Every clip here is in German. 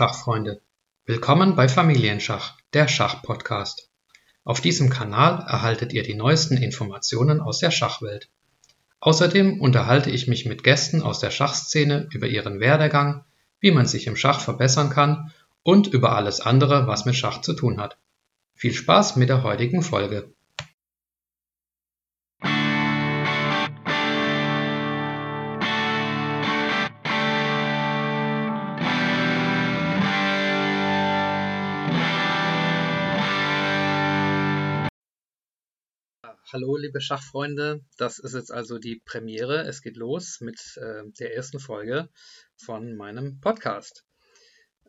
Schachfreunde, willkommen bei Familienschach, der Schachpodcast. Auf diesem Kanal erhaltet ihr die neuesten Informationen aus der Schachwelt. Außerdem unterhalte ich mich mit Gästen aus der Schachszene über ihren Werdegang, wie man sich im Schach verbessern kann und über alles andere, was mit Schach zu tun hat. Viel Spaß mit der heutigen Folge. Hallo, liebe Schachfreunde. Das ist jetzt also die Premiere. Es geht los mit äh, der ersten Folge von meinem Podcast.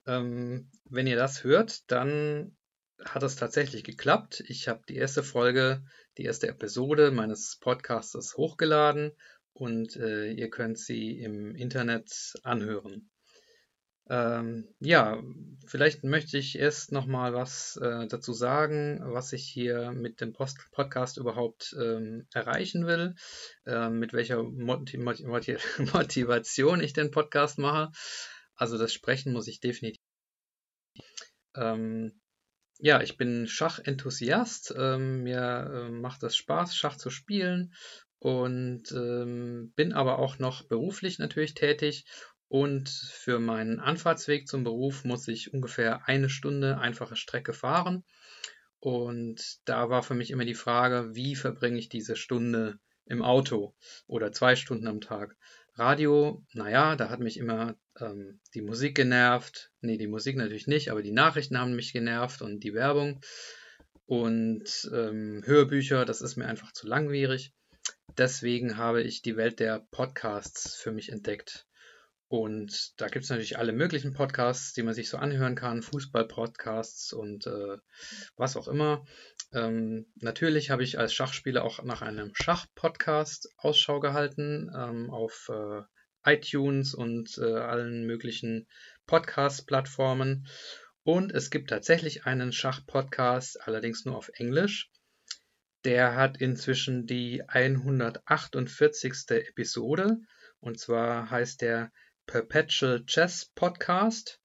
Ähm, wenn ihr das hört, dann hat es tatsächlich geklappt. Ich habe die erste Folge, die erste Episode meines Podcasts hochgeladen und äh, ihr könnt sie im Internet anhören. Ähm, ja, vielleicht möchte ich erst noch mal was äh, dazu sagen, was ich hier mit dem Post Podcast überhaupt ähm, erreichen will, äh, mit welcher Motiv Motivation ich den Podcast mache. Also das Sprechen muss ich definitiv. Ähm, ja, ich bin Schachenthusiast. Ähm, mir äh, macht es Spaß, Schach zu spielen und ähm, bin aber auch noch beruflich natürlich tätig und für meinen Anfahrtsweg zum Beruf muss ich ungefähr eine Stunde einfache Strecke fahren. Und da war für mich immer die Frage, wie verbringe ich diese Stunde im Auto oder zwei Stunden am Tag. Radio, naja, da hat mich immer ähm, die Musik genervt. Nee, die Musik natürlich nicht, aber die Nachrichten haben mich genervt und die Werbung. Und ähm, Hörbücher, das ist mir einfach zu langwierig. Deswegen habe ich die Welt der Podcasts für mich entdeckt. Und da gibt es natürlich alle möglichen Podcasts, die man sich so anhören kann, Fußball-Podcasts und äh, was auch immer. Ähm, natürlich habe ich als Schachspieler auch nach einem Schach-Podcast Ausschau gehalten ähm, auf äh, iTunes und äh, allen möglichen Podcast-Plattformen. Und es gibt tatsächlich einen Schach-Podcast, allerdings nur auf Englisch. Der hat inzwischen die 148. Episode. Und zwar heißt der Perpetual Chess Podcast,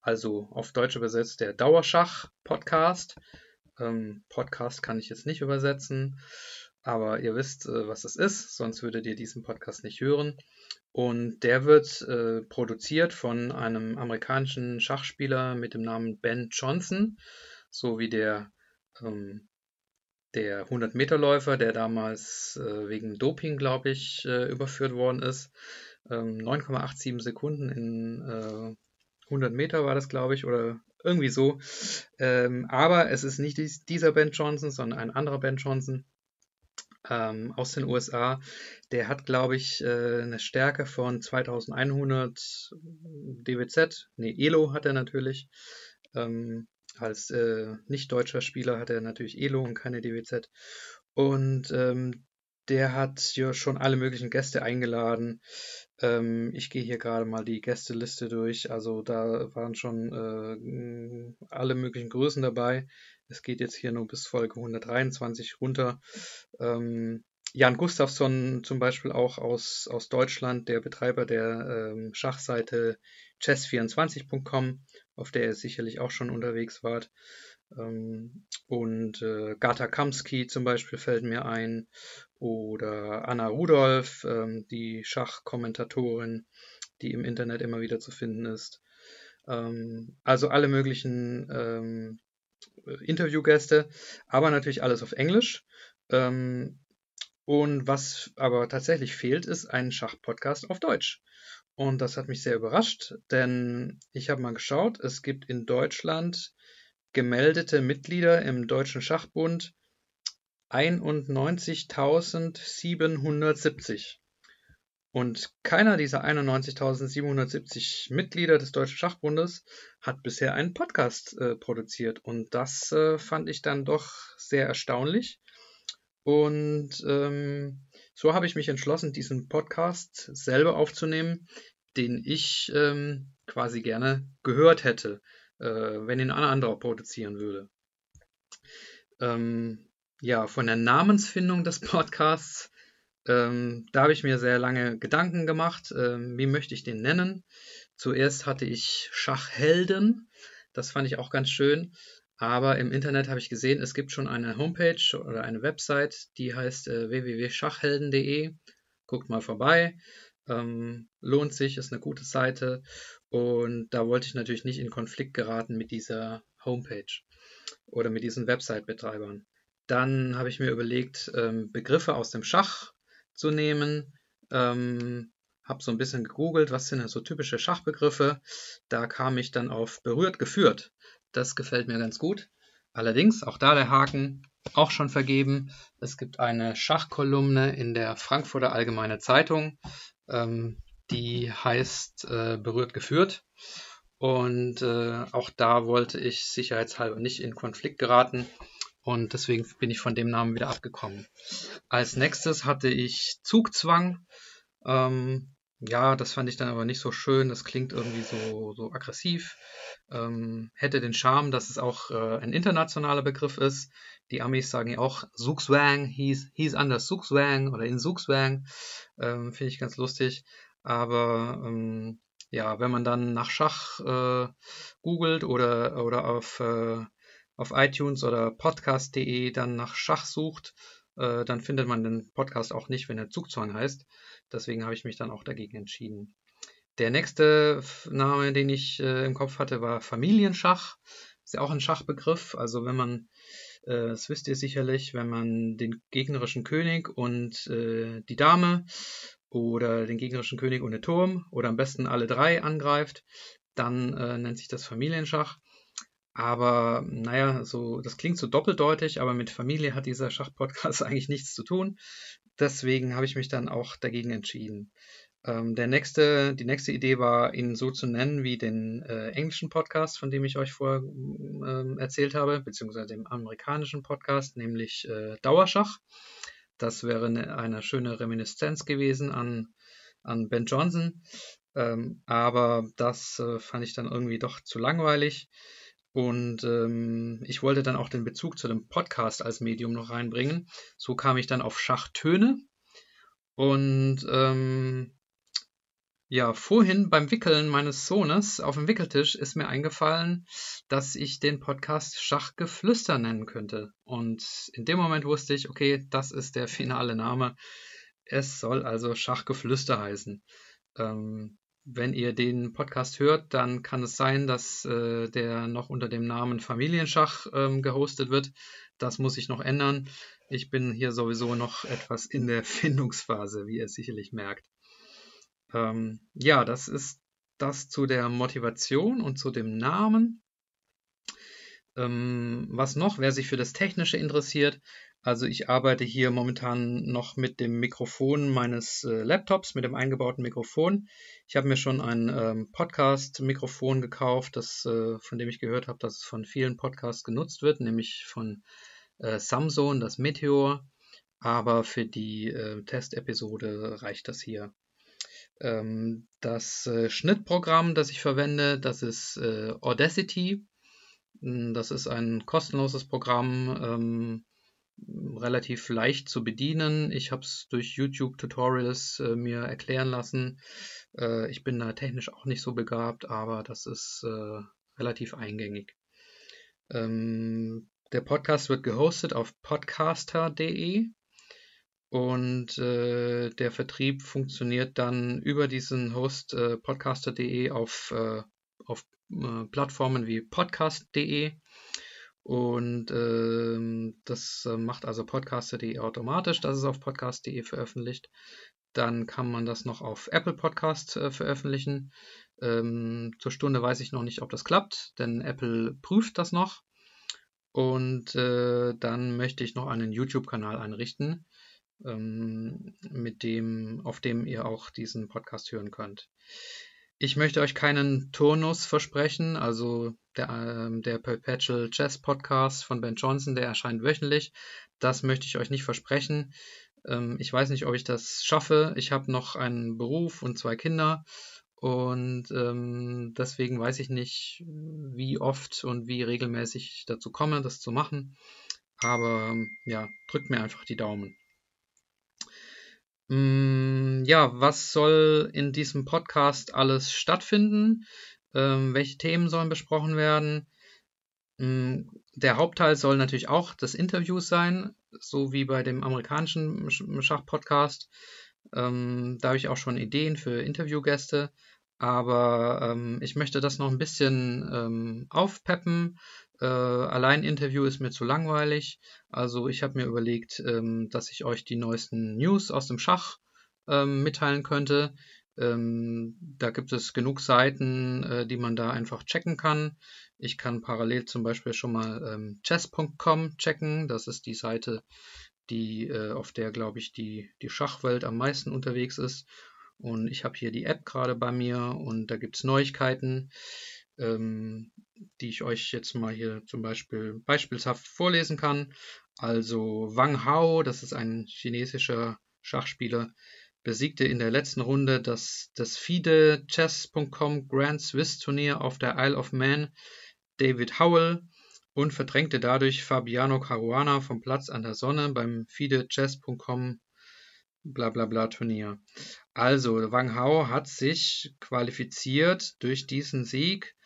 also auf Deutsch übersetzt der Dauerschach Podcast. Ähm, Podcast kann ich jetzt nicht übersetzen, aber ihr wisst, äh, was es ist, sonst würdet ihr diesen Podcast nicht hören. Und der wird äh, produziert von einem amerikanischen Schachspieler mit dem Namen Ben Johnson, so wie der ähm, der 100-Meter-Läufer, der damals äh, wegen Doping, glaube ich, äh, überführt worden ist. Ähm, 9,87 Sekunden in äh, 100 Meter war das, glaube ich, oder irgendwie so. Ähm, aber es ist nicht dies, dieser Ben Johnson, sondern ein anderer Ben Johnson ähm, aus den USA. Der hat, glaube ich, äh, eine Stärke von 2100 DWZ. Ne, Elo hat er natürlich. Ähm, als äh, nicht deutscher Spieler hat er natürlich Elo und keine DWZ. Und ähm, der hat ja schon alle möglichen Gäste eingeladen. Ähm, ich gehe hier gerade mal die Gästeliste durch. Also da waren schon äh, alle möglichen Größen dabei. Es geht jetzt hier nur bis Folge 123 runter. Ähm, Jan Gustafsson zum Beispiel auch aus, aus Deutschland, der Betreiber der ähm, Schachseite chess24.com, auf der ihr sicherlich auch schon unterwegs wart. Ähm, und äh, Gata Kamsky zum Beispiel fällt mir ein. Oder Anna Rudolph, ähm, die Schachkommentatorin, die im Internet immer wieder zu finden ist. Ähm, also alle möglichen ähm, Interviewgäste, aber natürlich alles auf Englisch. Ähm, und was aber tatsächlich fehlt, ist ein Schachpodcast auf Deutsch. Und das hat mich sehr überrascht, denn ich habe mal geschaut, es gibt in Deutschland gemeldete Mitglieder im Deutschen Schachbund 91.770. Und keiner dieser 91.770 Mitglieder des Deutschen Schachbundes hat bisher einen Podcast äh, produziert. Und das äh, fand ich dann doch sehr erstaunlich. Und ähm, so habe ich mich entschlossen, diesen Podcast selber aufzunehmen, den ich ähm, quasi gerne gehört hätte, äh, wenn ihn ein anderer produzieren würde. Ähm, ja, von der Namensfindung des Podcasts, ähm, da habe ich mir sehr lange Gedanken gemacht, ähm, wie möchte ich den nennen. Zuerst hatte ich Schachhelden, das fand ich auch ganz schön. Aber im Internet habe ich gesehen, es gibt schon eine Homepage oder eine Website, die heißt äh, www.schachhelden.de. Guckt mal vorbei. Ähm, lohnt sich, ist eine gute Seite. Und da wollte ich natürlich nicht in Konflikt geraten mit dieser Homepage oder mit diesen Website-Betreibern. Dann habe ich mir überlegt, ähm, Begriffe aus dem Schach zu nehmen. Ähm, habe so ein bisschen gegoogelt, was sind denn so typische Schachbegriffe. Da kam ich dann auf berührt geführt. Das gefällt mir ganz gut. Allerdings, auch da der Haken, auch schon vergeben. Es gibt eine Schachkolumne in der Frankfurter Allgemeine Zeitung, ähm, die heißt äh, Berührt geführt. Und äh, auch da wollte ich sicherheitshalber nicht in Konflikt geraten. Und deswegen bin ich von dem Namen wieder abgekommen. Als nächstes hatte ich Zugzwang. Ähm, ja, das fand ich dann aber nicht so schön. Das klingt irgendwie so, so aggressiv. Ähm, hätte den Charme, dass es auch äh, ein internationaler Begriff ist. Die Amis sagen ja auch Zugzwang, hieß, hieß anders Zugzwang oder in Zugzwang. Ähm, Finde ich ganz lustig. Aber ähm, ja, wenn man dann nach Schach äh, googelt oder, oder auf, äh, auf iTunes oder podcast.de dann nach Schach sucht, äh, dann findet man den Podcast auch nicht, wenn er Zugzwang heißt. Deswegen habe ich mich dann auch dagegen entschieden. Der nächste Name, den ich äh, im Kopf hatte, war Familienschach. Ist ja auch ein Schachbegriff. Also wenn man, äh, das wisst ihr sicherlich, wenn man den gegnerischen König und äh, die Dame oder den gegnerischen König und den Turm oder am besten alle drei angreift, dann äh, nennt sich das Familienschach. Aber naja, so, das klingt so doppeldeutig, aber mit Familie hat dieser Schachpodcast eigentlich nichts zu tun. Deswegen habe ich mich dann auch dagegen entschieden. Ähm, der nächste, die nächste Idee war, ihn so zu nennen wie den äh, englischen Podcast, von dem ich euch vorher äh, erzählt habe, beziehungsweise dem amerikanischen Podcast, nämlich äh, Dauerschach. Das wäre eine, eine, schöne Reminiszenz gewesen an, an Ben Johnson. Ähm, aber das äh, fand ich dann irgendwie doch zu langweilig. Und ähm, ich wollte dann auch den Bezug zu dem Podcast als Medium noch reinbringen. So kam ich dann auf Schachtöne. Und ähm, ja, vorhin beim Wickeln meines Sohnes auf dem Wickeltisch ist mir eingefallen, dass ich den Podcast Schachgeflüster nennen könnte. Und in dem Moment wusste ich, okay, das ist der finale Name. Es soll also Schachgeflüster heißen. Ähm, wenn ihr den Podcast hört, dann kann es sein, dass äh, der noch unter dem Namen Familienschach ähm, gehostet wird. Das muss ich noch ändern. Ich bin hier sowieso noch etwas in der Findungsphase, wie ihr sicherlich merkt. Ähm, ja, das ist das zu der Motivation und zu dem Namen. Ähm, was noch, wer sich für das Technische interessiert, also ich arbeite hier momentan noch mit dem Mikrofon meines äh, Laptops, mit dem eingebauten Mikrofon. Ich habe mir schon ein ähm, Podcast-Mikrofon gekauft, das, äh, von dem ich gehört habe, dass es von vielen Podcasts genutzt wird, nämlich von äh, Samsung, das Meteor. Aber für die äh, Testepisode reicht das hier. Ähm, das äh, Schnittprogramm, das ich verwende, das ist äh, Audacity. Das ist ein kostenloses Programm. Ähm, relativ leicht zu bedienen. Ich habe es durch YouTube-Tutorials äh, mir erklären lassen. Äh, ich bin da technisch auch nicht so begabt, aber das ist äh, relativ eingängig. Ähm, der Podcast wird gehostet auf podcaster.de und äh, der Vertrieb funktioniert dann über diesen Host äh, podcaster.de auf, äh, auf Plattformen wie podcast.de und ähm, das äh, macht also podcaster.de automatisch, dass es auf podcast.de veröffentlicht. Dann kann man das noch auf Apple Podcast äh, veröffentlichen. Ähm, zur Stunde weiß ich noch nicht, ob das klappt, denn Apple prüft das noch. Und äh, dann möchte ich noch einen YouTube-Kanal einrichten, ähm, mit dem, auf dem ihr auch diesen Podcast hören könnt. Ich möchte euch keinen Turnus versprechen, also der, äh, der Perpetual Chess Podcast von Ben Johnson, der erscheint wöchentlich. Das möchte ich euch nicht versprechen. Ähm, ich weiß nicht, ob ich das schaffe. Ich habe noch einen Beruf und zwei Kinder und ähm, deswegen weiß ich nicht, wie oft und wie regelmäßig ich dazu komme, das zu machen. Aber ja, drückt mir einfach die Daumen. Mm, ja, was soll in diesem Podcast alles stattfinden? Ähm, welche Themen sollen besprochen werden? Mm, der Hauptteil soll natürlich auch das Interview sein, so wie bei dem amerikanischen Schachpodcast. Ähm, da habe ich auch schon Ideen für Interviewgäste, aber ähm, ich möchte das noch ein bisschen ähm, aufpeppen. Äh, allein Interview ist mir zu langweilig. Also ich habe mir überlegt, ähm, dass ich euch die neuesten News aus dem Schach ähm, mitteilen könnte. Ähm, da gibt es genug Seiten, äh, die man da einfach checken kann. Ich kann parallel zum Beispiel schon mal ähm, chess.com checken. Das ist die Seite, die, äh, auf der, glaube ich, die, die Schachwelt am meisten unterwegs ist. Und ich habe hier die App gerade bei mir und da gibt es Neuigkeiten, ähm, die ich euch jetzt mal hier zum Beispiel beispielshaft vorlesen kann. Also Wang Hao, das ist ein chinesischer Schachspieler, besiegte in der letzten Runde das, das FIDE Chess.com Grand Swiss Turnier auf der Isle of Man David Howell und verdrängte dadurch Fabiano Caruana vom Platz an der Sonne beim FIDE Chess.com Blablabla Turnier. Also, Wang Hao hat sich qualifiziert durch diesen Sieg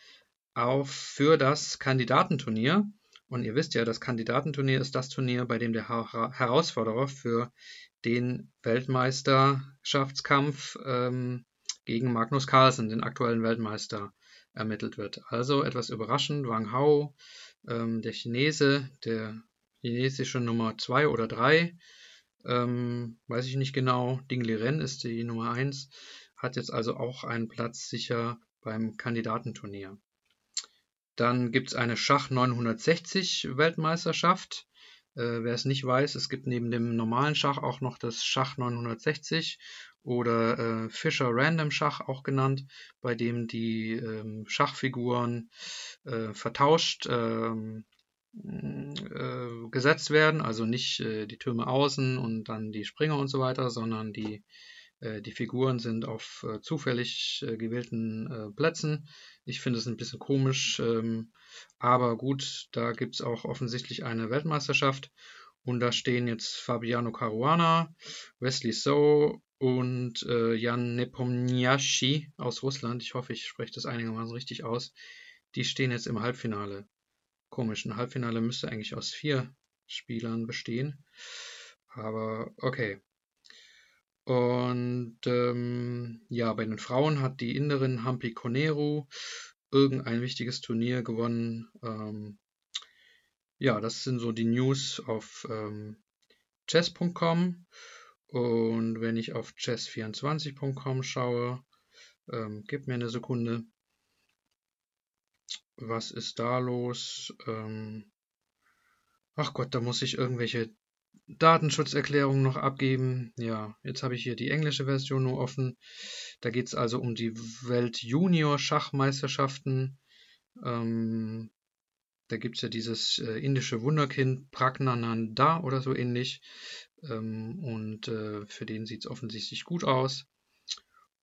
auf für das Kandidatenturnier. Und ihr wisst ja, das Kandidatenturnier ist das Turnier, bei dem der Herausforderer für den Weltmeisterschaftskampf ähm, gegen Magnus Carlsen, den aktuellen Weltmeister, ermittelt wird. Also etwas überraschend, Wang Hao, ähm, der Chinese, der chinesische Nummer 2 oder 3, ähm, weiß ich nicht genau, Ding Liren ist die Nummer 1, hat jetzt also auch einen Platz sicher beim Kandidatenturnier. Dann gibt es eine Schach 960 Weltmeisterschaft. Äh, wer es nicht weiß, es gibt neben dem normalen Schach auch noch das Schach 960 oder äh, Fischer Random Schach auch genannt, bei dem die ähm, Schachfiguren äh, vertauscht ähm, äh, gesetzt werden, also nicht äh, die Türme außen und dann die Springer und so weiter, sondern die, die Figuren sind auf äh, zufällig äh, gewählten äh, Plätzen. Ich finde es ein bisschen komisch, ähm, aber gut, da gibt es auch offensichtlich eine Weltmeisterschaft. Und da stehen jetzt Fabiano Caruana, Wesley So und äh, Jan Nepomniachtchi aus Russland. Ich hoffe, ich spreche das einigermaßen richtig aus. Die stehen jetzt im Halbfinale. Komisch, ein Halbfinale müsste eigentlich aus vier Spielern bestehen. Aber okay. Und ähm, ja, bei den Frauen hat die Inderin Hampi Koneru irgendein wichtiges Turnier gewonnen. Ähm, ja, das sind so die News auf ähm, chess.com. Und wenn ich auf chess24.com schaue, ähm, gib mir eine Sekunde. Was ist da los? Ähm, ach Gott, da muss ich irgendwelche Datenschutzerklärungen noch abgeben. Ja, jetzt habe ich hier die englische Version nur offen. Da geht es also um die Welt-Junior-Schachmeisterschaften. Ähm, da gibt es ja dieses äh, indische Wunderkind Pragnananda oder so ähnlich. Ähm, und äh, für den sieht es offensichtlich gut aus.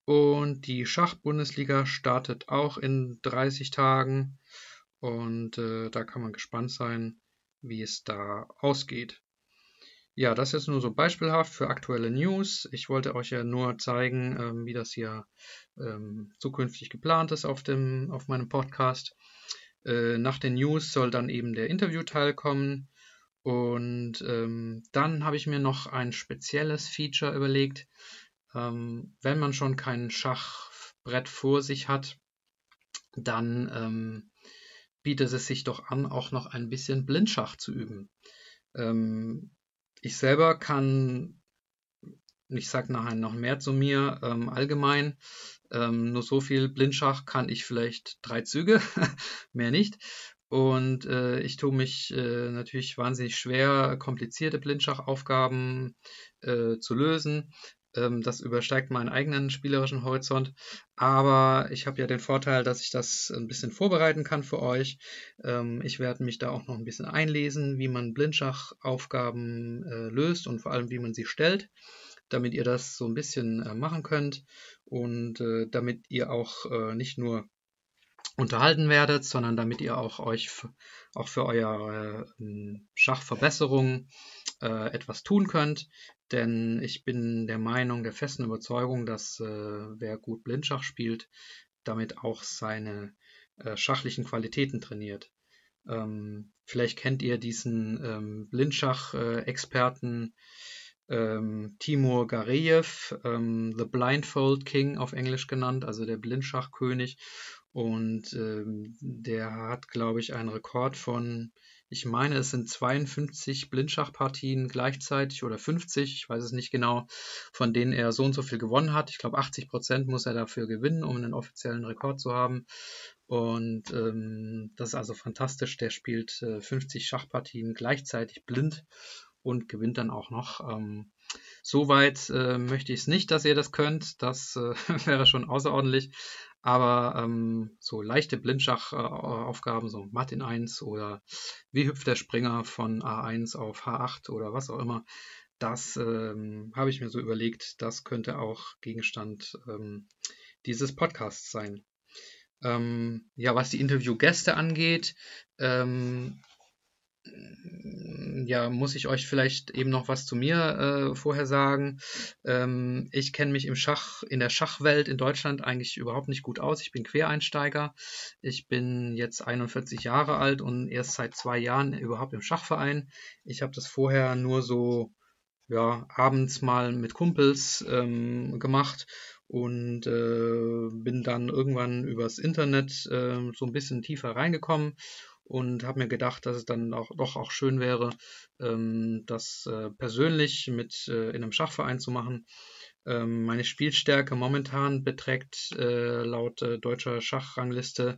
Und die Schachbundesliga startet auch in 30 Tagen. Und äh, da kann man gespannt sein, wie es da ausgeht. Ja, das ist nur so beispielhaft für aktuelle News. Ich wollte euch ja nur zeigen, ähm, wie das hier ähm, zukünftig geplant ist auf, dem, auf meinem Podcast. Äh, nach den News soll dann eben der Interviewteil kommen. Und ähm, dann habe ich mir noch ein spezielles Feature überlegt. Ähm, wenn man schon kein Schachbrett vor sich hat, dann ähm, bietet es sich doch an, auch noch ein bisschen Blindschach zu üben. Ich selber kann, ich sage nachher noch mehr zu mir, ähm, allgemein, ähm, nur so viel Blindschach kann ich vielleicht drei Züge, mehr nicht. Und äh, ich tue mich äh, natürlich wahnsinnig schwer, komplizierte Blindschachaufgaben äh, zu lösen. Ähm, das übersteigt meinen eigenen spielerischen Horizont. Aber ich habe ja den Vorteil, dass ich das ein bisschen vorbereiten kann für euch. Ähm, ich werde mich da auch noch ein bisschen einlesen, wie man Blindschachaufgaben äh, löst und vor allem, wie man sie stellt, damit ihr das so ein bisschen äh, machen könnt und äh, damit ihr auch nicht nur unterhalten werdet, sondern damit ihr auch euch auch für eure Schachverbesserung äh, etwas tun könnt. Denn ich bin der Meinung, der festen Überzeugung, dass äh, wer gut Blindschach spielt, damit auch seine äh, schachlichen Qualitäten trainiert. Ähm, vielleicht kennt ihr diesen ähm, Blindschach-Experten ähm, Timur Gareev, ähm, The Blindfold King auf Englisch genannt, also der Blindschachkönig. Und ähm, der hat, glaube ich, einen Rekord von ich meine, es sind 52 Blindschachpartien gleichzeitig oder 50, ich weiß es nicht genau, von denen er so und so viel gewonnen hat. Ich glaube, 80 Prozent muss er dafür gewinnen, um einen offiziellen Rekord zu haben. Und ähm, das ist also fantastisch. Der spielt äh, 50 Schachpartien gleichzeitig blind und gewinnt dann auch noch. Ähm, Soweit äh, möchte ich es nicht, dass ihr das könnt. Das äh, wäre schon außerordentlich. Aber ähm, so leichte Blindschachaufgaben, so Martin 1 oder wie hüpft der Springer von A1 auf H8 oder was auch immer, das ähm, habe ich mir so überlegt, das könnte auch Gegenstand ähm, dieses Podcasts sein. Ähm, ja, was die Interviewgäste angeht, ähm, ja, muss ich euch vielleicht eben noch was zu mir äh, vorher sagen. Ähm, ich kenne mich im Schach, in der Schachwelt in Deutschland eigentlich überhaupt nicht gut aus. Ich bin Quereinsteiger. Ich bin jetzt 41 Jahre alt und erst seit zwei Jahren überhaupt im Schachverein. Ich habe das vorher nur so ja, abends mal mit Kumpels ähm, gemacht und äh, bin dann irgendwann übers Internet äh, so ein bisschen tiefer reingekommen und habe mir gedacht, dass es dann auch doch auch schön wäre, ähm, das äh, persönlich mit äh, in einem Schachverein zu machen. Ähm, meine Spielstärke momentan beträgt äh, laut äh, deutscher Schachrangliste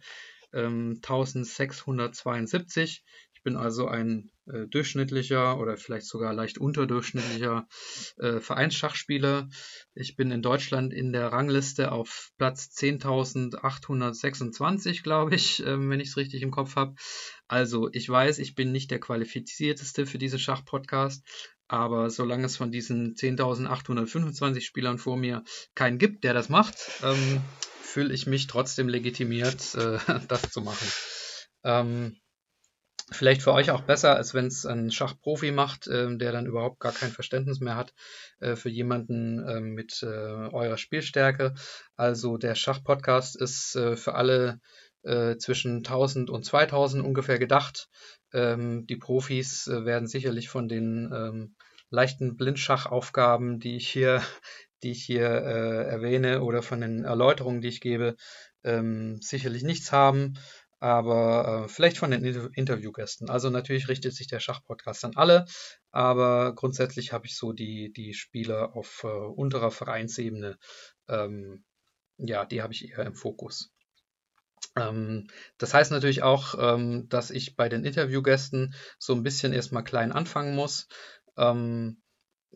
ähm, 1672. Bin also ein äh, durchschnittlicher oder vielleicht sogar leicht unterdurchschnittlicher äh, Vereinsschachspieler. Ich bin in Deutschland in der Rangliste auf Platz 10.826, glaube ich, äh, wenn ich es richtig im Kopf habe. Also ich weiß, ich bin nicht der qualifizierteste für diese Schachpodcast, aber solange es von diesen 10.825 Spielern vor mir keinen gibt, der das macht, ähm, fühle ich mich trotzdem legitimiert, äh, das zu machen. Ähm, vielleicht für euch auch besser, als wenn es ein Schachprofi macht, äh, der dann überhaupt gar kein Verständnis mehr hat äh, für jemanden äh, mit äh, eurer Spielstärke. Also der Schachpodcast ist äh, für alle äh, zwischen 1000 und 2000 ungefähr gedacht. Ähm, die Profis werden sicherlich von den ähm, leichten Blindschachaufgaben, die ich hier, die ich hier erwähne, oder von den Erläuterungen, die ich gebe, ähm, sicherlich nichts haben aber äh, vielleicht von den Interviewgästen. Also natürlich richtet sich der Schachpodcast an alle, aber grundsätzlich habe ich so die, die Spieler auf äh, unterer Vereinsebene, ähm, ja, die habe ich eher im Fokus. Ähm, das heißt natürlich auch, ähm, dass ich bei den Interviewgästen so ein bisschen erstmal klein anfangen muss. Ähm,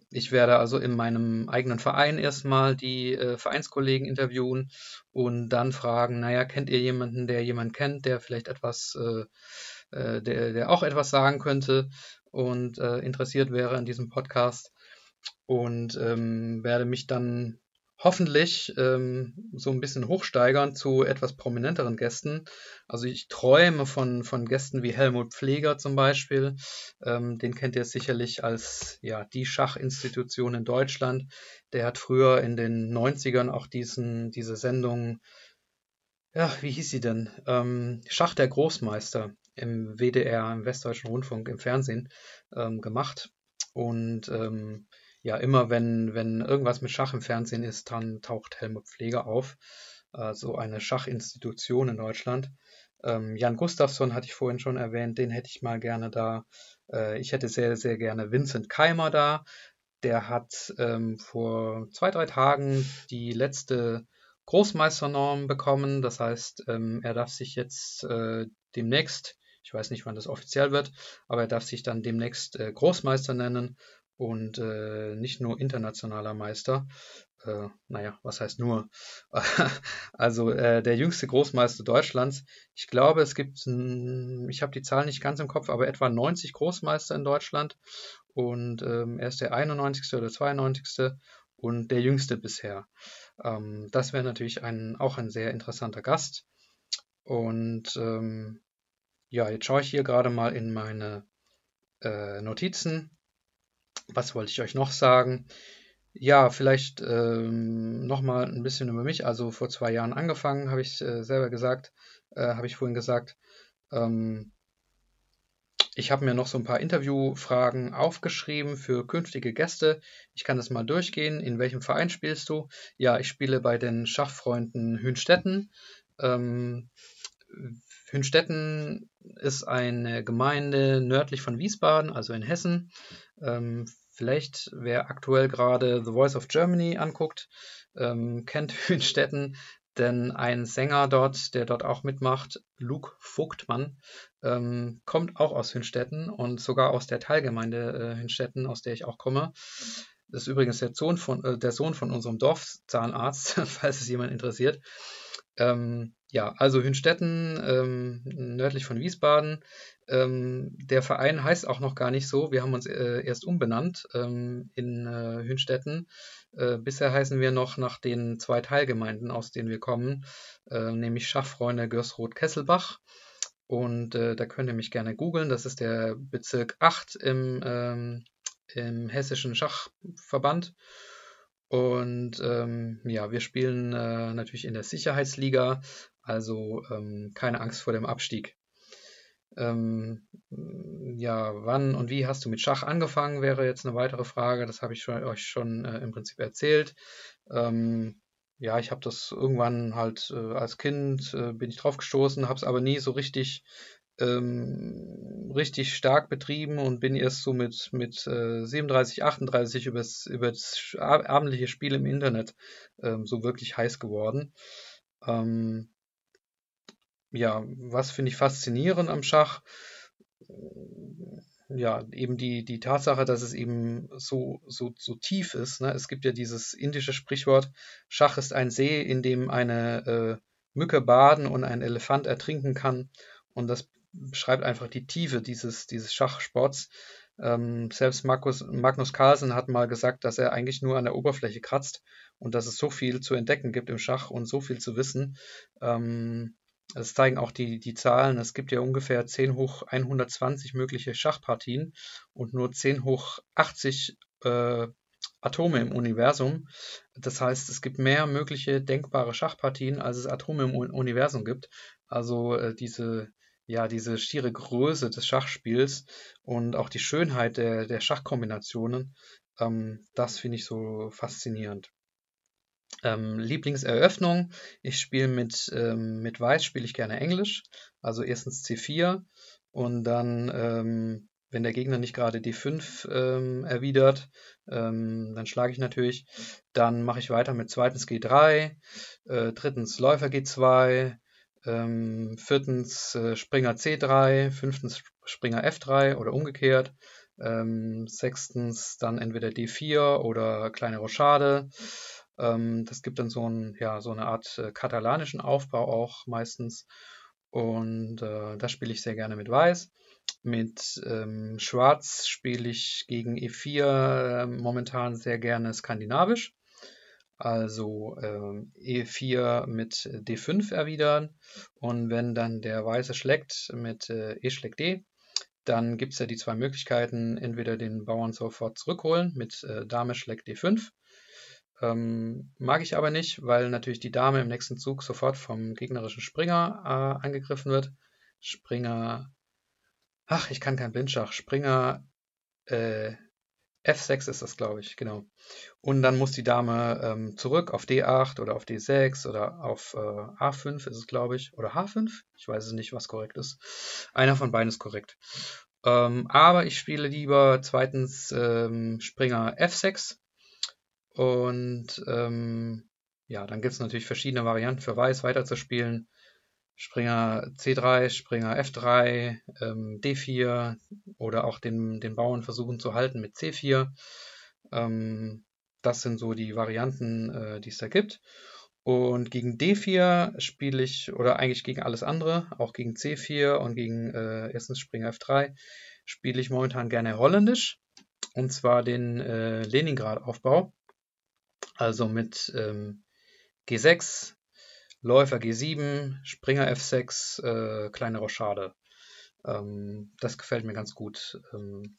ich werde also in meinem eigenen Verein erstmal die äh, Vereinskollegen interviewen und dann fragen, naja, kennt ihr jemanden, der jemanden kennt, der vielleicht etwas, äh, äh, der, der auch etwas sagen könnte und äh, interessiert wäre an diesem Podcast und ähm, werde mich dann hoffentlich ähm, so ein bisschen hochsteigern zu etwas prominenteren Gästen. Also ich träume von, von Gästen wie Helmut Pfleger zum Beispiel. Ähm, den kennt ihr sicherlich als ja, die Schachinstitution in Deutschland. Der hat früher in den 90ern auch diesen, diese Sendung, ja, wie hieß sie denn? Ähm, Schach der Großmeister im WDR, im Westdeutschen Rundfunk, im Fernsehen ähm, gemacht. Und ähm, ja, immer wenn, wenn irgendwas mit Schach im Fernsehen ist, dann taucht Helmut Pfleger auf. Äh, so eine Schachinstitution in Deutschland. Ähm, Jan Gustafsson hatte ich vorhin schon erwähnt, den hätte ich mal gerne da. Äh, ich hätte sehr, sehr gerne Vincent Keimer da. Der hat ähm, vor zwei, drei Tagen die letzte Großmeisternorm bekommen. Das heißt, ähm, er darf sich jetzt äh, demnächst, ich weiß nicht, wann das offiziell wird, aber er darf sich dann demnächst äh, Großmeister nennen und äh, nicht nur internationaler Meister. Äh, naja, was heißt nur? also äh, der jüngste Großmeister Deutschlands. Ich glaube, es gibt, ich habe die Zahl nicht ganz im Kopf, aber etwa 90 Großmeister in Deutschland. Und ähm, er ist der 91. oder 92. und der jüngste bisher. Ähm, das wäre natürlich ein, auch ein sehr interessanter Gast. Und ähm, ja, jetzt schaue ich hier gerade mal in meine äh, Notizen was wollte ich euch noch sagen? Ja, vielleicht ähm, nochmal ein bisschen über mich. Also vor zwei Jahren angefangen, habe ich äh, selber gesagt, äh, habe ich vorhin gesagt. Ähm, ich habe mir noch so ein paar Interviewfragen aufgeschrieben für künftige Gäste. Ich kann das mal durchgehen. In welchem Verein spielst du? Ja, ich spiele bei den Schachfreunden Hünstetten. Ähm, Hünstetten ist eine Gemeinde nördlich von Wiesbaden, also in Hessen. Ähm, Vielleicht, wer aktuell gerade The Voice of Germany anguckt, ähm, kennt Hünstetten, denn ein Sänger dort, der dort auch mitmacht, Luke Vogtmann, ähm, kommt auch aus Hünstetten und sogar aus der Teilgemeinde äh, Hünstetten, aus der ich auch komme. Das ist übrigens der Sohn von, äh, der Sohn von unserem Dorfzahnarzt, falls es jemand interessiert. Ähm, ja, also Hünstetten, ähm, nördlich von Wiesbaden, ähm, der Verein heißt auch noch gar nicht so. Wir haben uns äh, erst umbenannt ähm, in äh, Hünstetten. Äh, bisher heißen wir noch nach den zwei Teilgemeinden, aus denen wir kommen, äh, nämlich Schachfreunde Görsroth-Kesselbach. Und äh, da könnt ihr mich gerne googeln. Das ist der Bezirk 8 im, ähm, im Hessischen Schachverband. Und ähm, ja, wir spielen äh, natürlich in der Sicherheitsliga, also ähm, keine Angst vor dem Abstieg. Ähm, ja, wann und wie hast du mit Schach angefangen, wäre jetzt eine weitere Frage. Das habe ich schon, euch schon äh, im Prinzip erzählt. Ähm, ja, ich habe das irgendwann halt äh, als Kind, äh, bin ich drauf gestoßen, habe es aber nie so richtig, ähm, richtig stark betrieben und bin erst so mit, mit 37, 38 über das abendliche Spiel im Internet ähm, so wirklich heiß geworden. Ähm, ja, was finde ich faszinierend am Schach? Ja, eben die, die Tatsache, dass es eben so, so, so tief ist. Ne? Es gibt ja dieses indische Sprichwort, Schach ist ein See, in dem eine äh, Mücke baden und ein Elefant ertrinken kann. Und das beschreibt einfach die Tiefe dieses, dieses Schachsports. Ähm, selbst Markus, Magnus Carlsen hat mal gesagt, dass er eigentlich nur an der Oberfläche kratzt und dass es so viel zu entdecken gibt im Schach und so viel zu wissen. Ähm, das zeigen auch die, die Zahlen. Es gibt ja ungefähr 10 hoch 120 mögliche Schachpartien und nur 10 hoch 80 äh, Atome im Universum. Das heißt, es gibt mehr mögliche denkbare Schachpartien, als es Atome im Universum gibt. Also äh, diese, ja, diese schiere Größe des Schachspiels und auch die Schönheit der, der Schachkombinationen, ähm, das finde ich so faszinierend. Ähm, Lieblingseröffnung. Ich spiele mit, ähm, mit Weiß spiele ich gerne Englisch. Also erstens C4 und dann, ähm, wenn der Gegner nicht gerade D5 ähm, erwidert, ähm, dann schlage ich natürlich. Dann mache ich weiter mit zweitens G3, äh, drittens Läufer G2, ähm, viertens äh, Springer C3, fünftens Springer F3 oder umgekehrt. sechstens dann entweder D4 oder kleine Rochade. Ähm, das gibt dann so, ein, ja, so eine Art äh, katalanischen Aufbau auch meistens. Und äh, das spiele ich sehr gerne mit Weiß. Mit ähm, Schwarz spiele ich gegen E4 äh, momentan sehr gerne skandinavisch. Also äh, E4 mit D5 erwidern. Und wenn dann der Weiße schlägt mit äh, E schlägt D, dann gibt es ja die zwei Möglichkeiten, entweder den Bauern sofort zurückholen mit äh, Dame schlägt D5 ähm, mag ich aber nicht, weil natürlich die Dame im nächsten Zug sofort vom gegnerischen Springer äh, angegriffen wird. Springer. Ach, ich kann kein Blindschach. Springer äh, F6 ist das, glaube ich, genau. Und dann muss die Dame ähm, zurück auf D8 oder auf D6 oder auf äh, A5 ist es, glaube ich. Oder H5? Ich weiß es nicht, was korrekt ist. Einer von beiden ist korrekt. Ähm, aber ich spiele lieber zweitens ähm, Springer F6 und ähm, ja, dann gibt es natürlich verschiedene Varianten für Weiß weiterzuspielen. Springer C3, Springer F3, ähm, D4 oder auch den, den Bauern versuchen zu halten mit C4. Ähm, das sind so die Varianten, äh, die es da gibt. Und gegen D4 spiele ich, oder eigentlich gegen alles andere, auch gegen C4 und gegen äh, erstens Springer F3, spiele ich momentan gerne holländisch. Und zwar den äh, Leningrad-Aufbau. Also mit ähm, G6, Läufer G7, Springer F6, äh, kleine Rochade. Ähm, das gefällt mir ganz gut. Ähm,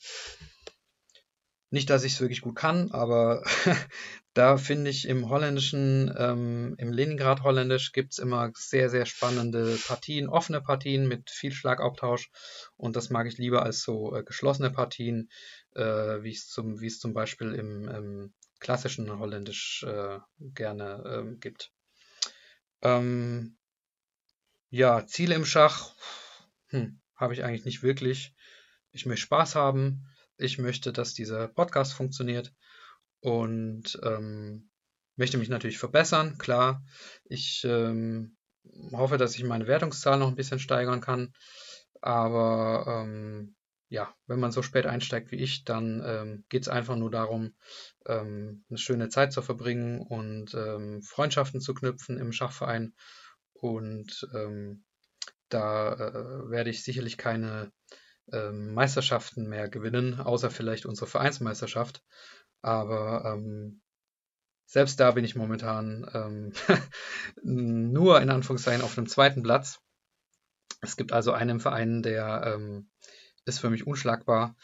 nicht, dass ich es wirklich gut kann, aber da finde ich im Holländischen, ähm, im Leningrad-Holländisch gibt es immer sehr, sehr spannende Partien, offene Partien mit viel Schlagabtausch. Und das mag ich lieber als so äh, geschlossene Partien, äh, wie es zum, zum Beispiel im, im klassischen Holländisch äh, gerne ähm, gibt. Ähm, ja, Ziele im Schach hm, habe ich eigentlich nicht wirklich. Ich möchte Spaß haben. Ich möchte, dass dieser Podcast funktioniert und ähm, möchte mich natürlich verbessern. Klar, ich ähm, hoffe, dass ich meine Wertungszahl noch ein bisschen steigern kann. Aber ähm, ja, wenn man so spät einsteigt wie ich, dann ähm, geht es einfach nur darum, ähm, eine schöne Zeit zu verbringen und ähm, Freundschaften zu knüpfen im Schachverein. Und ähm, da äh, werde ich sicherlich keine äh, Meisterschaften mehr gewinnen, außer vielleicht unsere Vereinsmeisterschaft. Aber ähm, selbst da bin ich momentan ähm, nur in Anführungszeichen auf einem zweiten Platz. Es gibt also einen Verein, der ähm, ist für mich unschlagbar.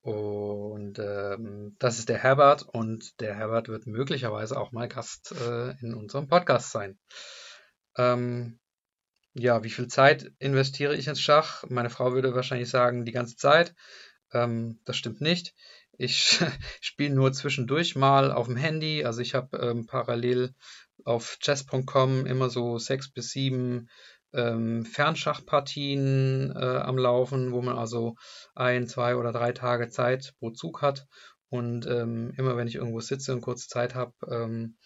Und ähm, das ist der Herbert und der Herbert wird möglicherweise auch mal Gast äh, in unserem Podcast sein. Ähm, ja, wie viel Zeit investiere ich ins Schach? Meine Frau würde wahrscheinlich sagen, die ganze Zeit. Ähm, das stimmt nicht. Ich spiele nur zwischendurch mal auf dem Handy. Also ich habe ähm, parallel auf chess.com immer so sechs bis sieben ähm, Fernschachpartien äh, am Laufen, wo man also ein, zwei oder drei Tage Zeit pro Zug hat. Und ähm, immer wenn ich irgendwo sitze und kurz Zeit habe, ähm,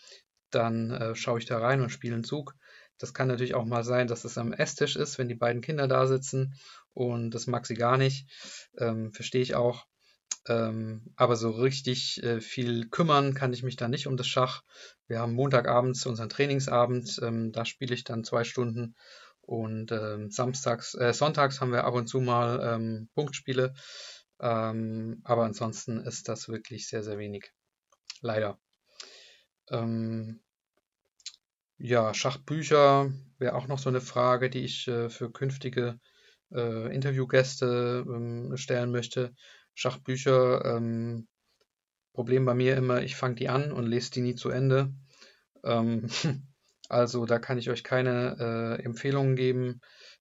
dann äh, schaue ich da rein und spiele einen Zug. Das kann natürlich auch mal sein, dass es am Esstisch ist, wenn die beiden Kinder da sitzen und das mag sie gar nicht. Ähm, Verstehe ich auch. Ähm, aber so richtig äh, viel kümmern kann ich mich da nicht um das Schach. Wir haben Montagabends unseren Trainingsabend, ähm, da spiele ich dann zwei Stunden und ähm, samstags, äh, sonntags haben wir ab und zu mal ähm, Punktspiele. Ähm, aber ansonsten ist das wirklich sehr, sehr wenig. Leider. Ähm, ja, Schachbücher wäre auch noch so eine Frage, die ich äh, für künftige äh, Interviewgäste ähm, stellen möchte. Schachbücher, ähm, Problem bei mir immer, ich fange die an und lese die nie zu Ende. Also da kann ich euch keine äh, Empfehlungen geben.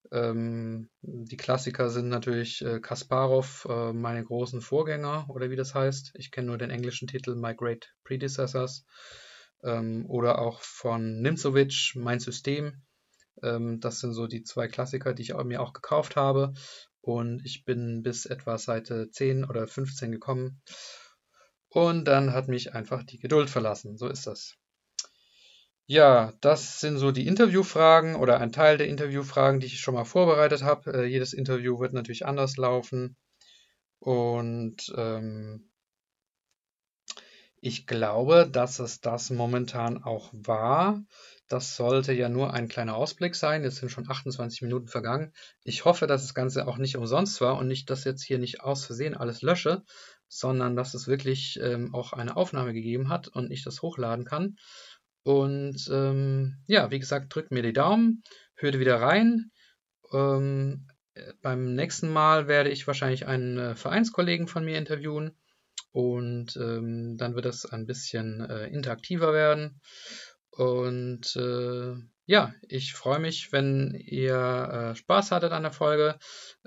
Ähm, die Klassiker sind natürlich äh, Kasparov, äh, meine großen Vorgänger oder wie das heißt. Ich kenne nur den englischen Titel My Great Predecessors ähm, oder auch von Nimzovic, Mein System. Ähm, das sind so die zwei Klassiker, die ich mir auch gekauft habe. Und ich bin bis etwa Seite 10 oder 15 gekommen. Und dann hat mich einfach die Geduld verlassen. So ist das. Ja, das sind so die Interviewfragen oder ein Teil der Interviewfragen, die ich schon mal vorbereitet habe. Äh, jedes Interview wird natürlich anders laufen. Und ähm, ich glaube, dass es das momentan auch war. Das sollte ja nur ein kleiner Ausblick sein. Jetzt sind schon 28 Minuten vergangen. Ich hoffe, dass das Ganze auch nicht umsonst war und nicht, dass jetzt hier nicht aus Versehen alles lösche, sondern dass es wirklich ähm, auch eine Aufnahme gegeben hat und ich das hochladen kann. Und ähm, ja, wie gesagt, drückt mir die Daumen, hört wieder rein. Ähm, beim nächsten Mal werde ich wahrscheinlich einen äh, Vereinskollegen von mir interviewen und ähm, dann wird es ein bisschen äh, interaktiver werden. Und äh, ja, ich freue mich, wenn ihr äh, Spaß hattet an der Folge,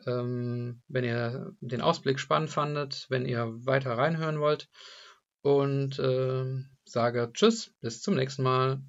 ähm, wenn ihr den Ausblick spannend fandet, wenn ihr weiter reinhören wollt. Und äh, sage Tschüss, bis zum nächsten Mal.